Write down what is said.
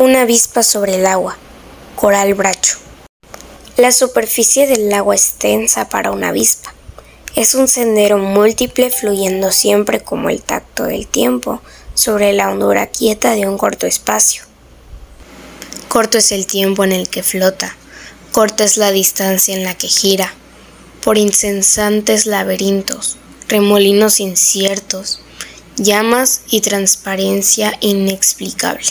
Una avispa sobre el agua. Coral bracho. La superficie del agua es tensa para una avispa. Es un sendero múltiple fluyendo siempre como el tacto del tiempo sobre la hondura quieta de un corto espacio. Corto es el tiempo en el que flota, corta es la distancia en la que gira, por incesantes laberintos, remolinos inciertos, llamas y transparencia inexplicable.